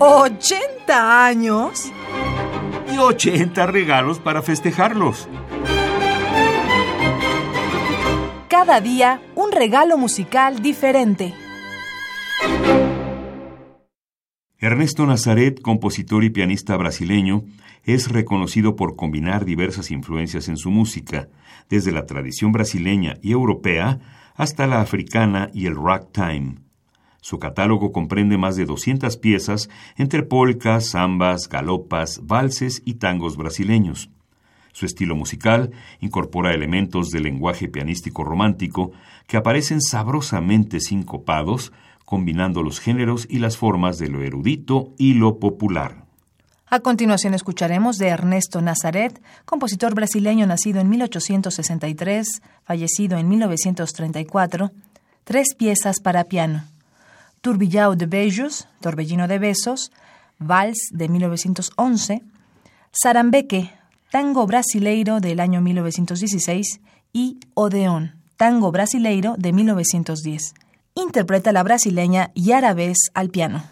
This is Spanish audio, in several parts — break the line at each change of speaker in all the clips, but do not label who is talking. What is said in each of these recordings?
¿80 años?
Y 80 regalos para festejarlos.
Cada día un regalo musical diferente.
Ernesto Nazaret, compositor y pianista brasileño, es reconocido por combinar diversas influencias en su música, desde la tradición brasileña y europea hasta la africana y el ragtime. Su catálogo comprende más de 200 piezas entre polcas, zambas, galopas, valses y tangos brasileños. Su estilo musical incorpora elementos del lenguaje pianístico romántico que aparecen sabrosamente sincopados, combinando los géneros y las formas de lo erudito y lo popular.
A continuación escucharemos de Ernesto Nazaret, compositor brasileño nacido en 1863, fallecido en 1934, tres piezas para piano. Turbillao de Beijos, Torbellino de Besos, Vals de 1911, Sarambeque, Tango Brasileiro del año 1916 y Odeón, Tango Brasileiro de 1910. Interpreta la brasileña Yara Vez al piano.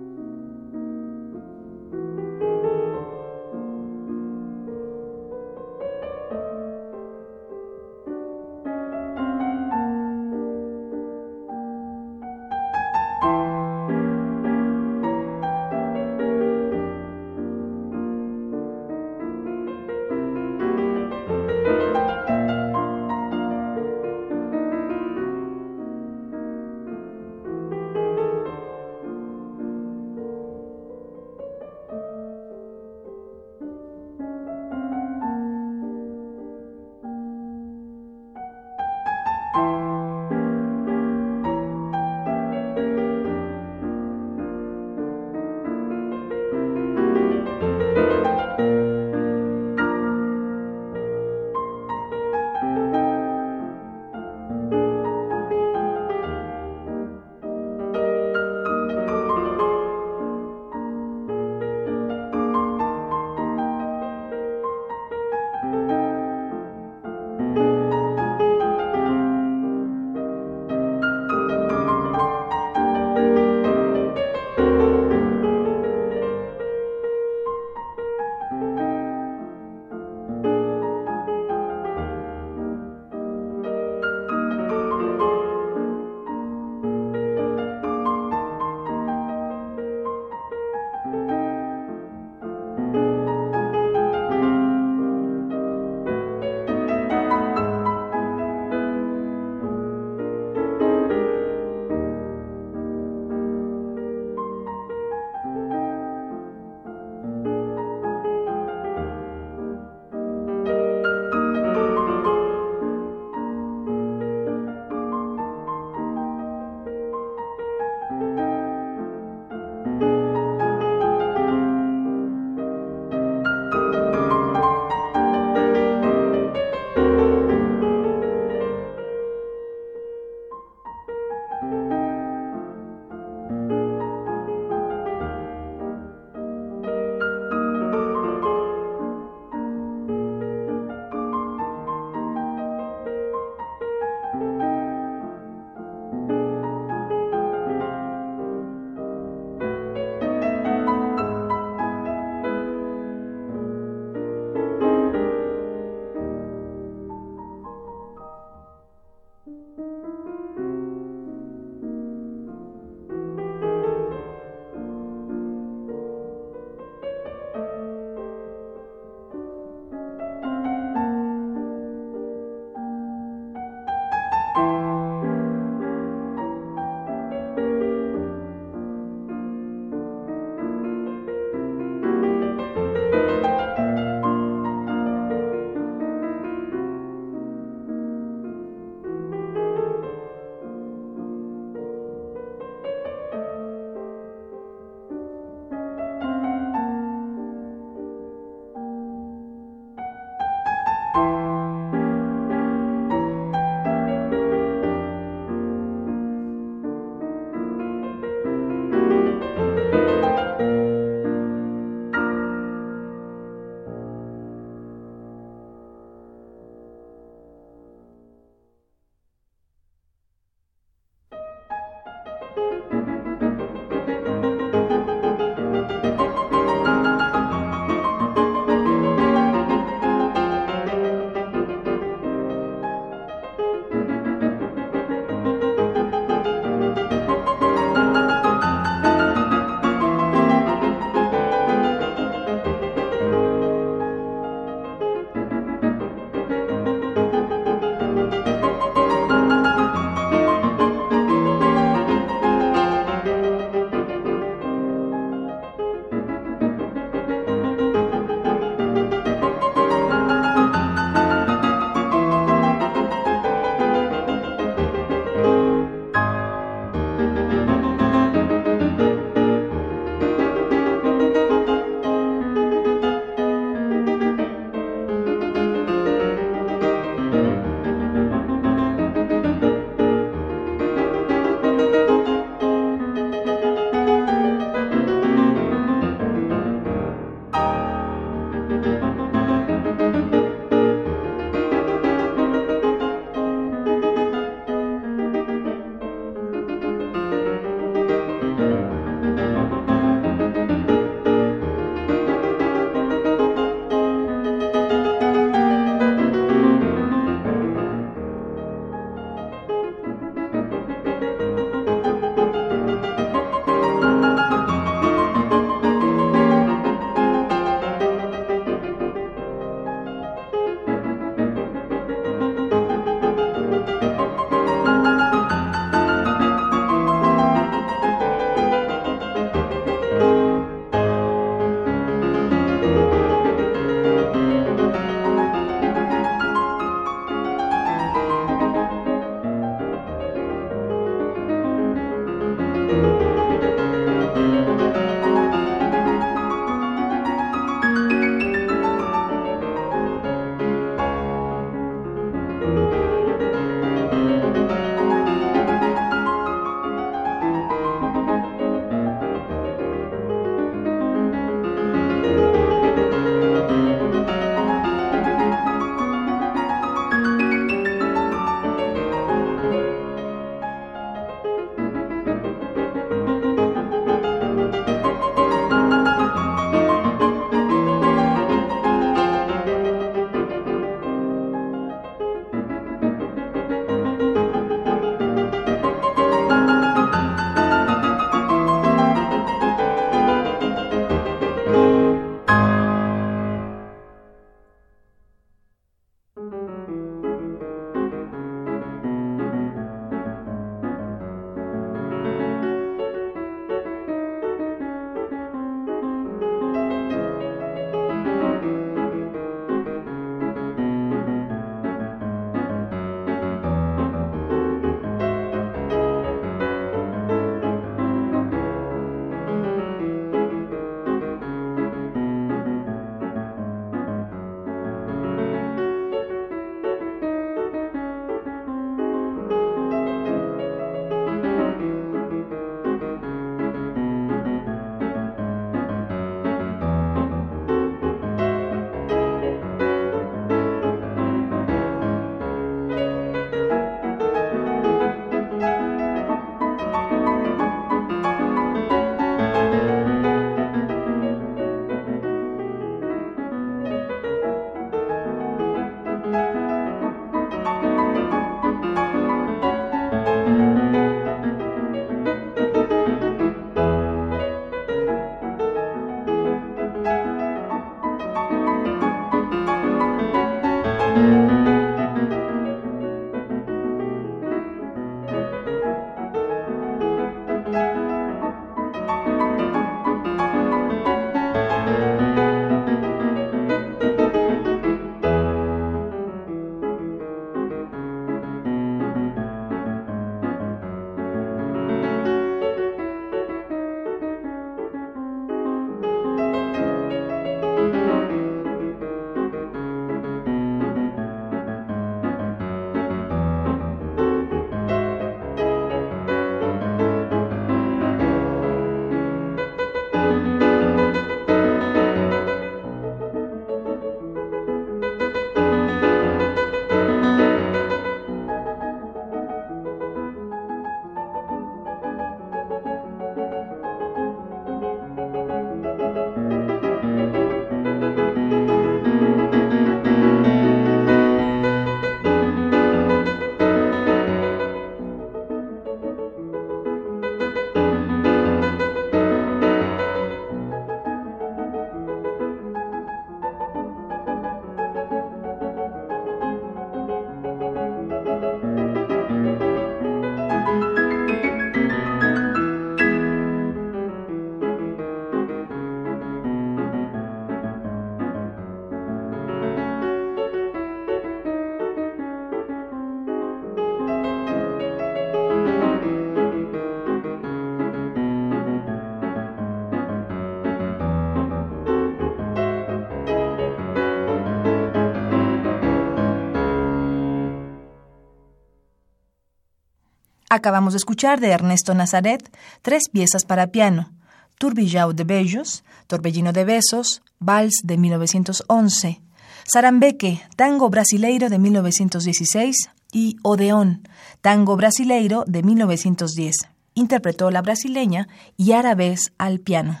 Acabamos de escuchar de Ernesto Nazaret tres piezas para piano: Tourbillon de Bellos, Torbellino de Besos, Vals de 1911, Sarambeque, Tango Brasileiro de 1916 y Odeón, Tango Brasileiro de 1910. Interpretó la brasileña y árabes al piano.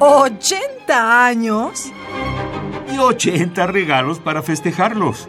¿80 años?
Y 80 regalos para festejarlos.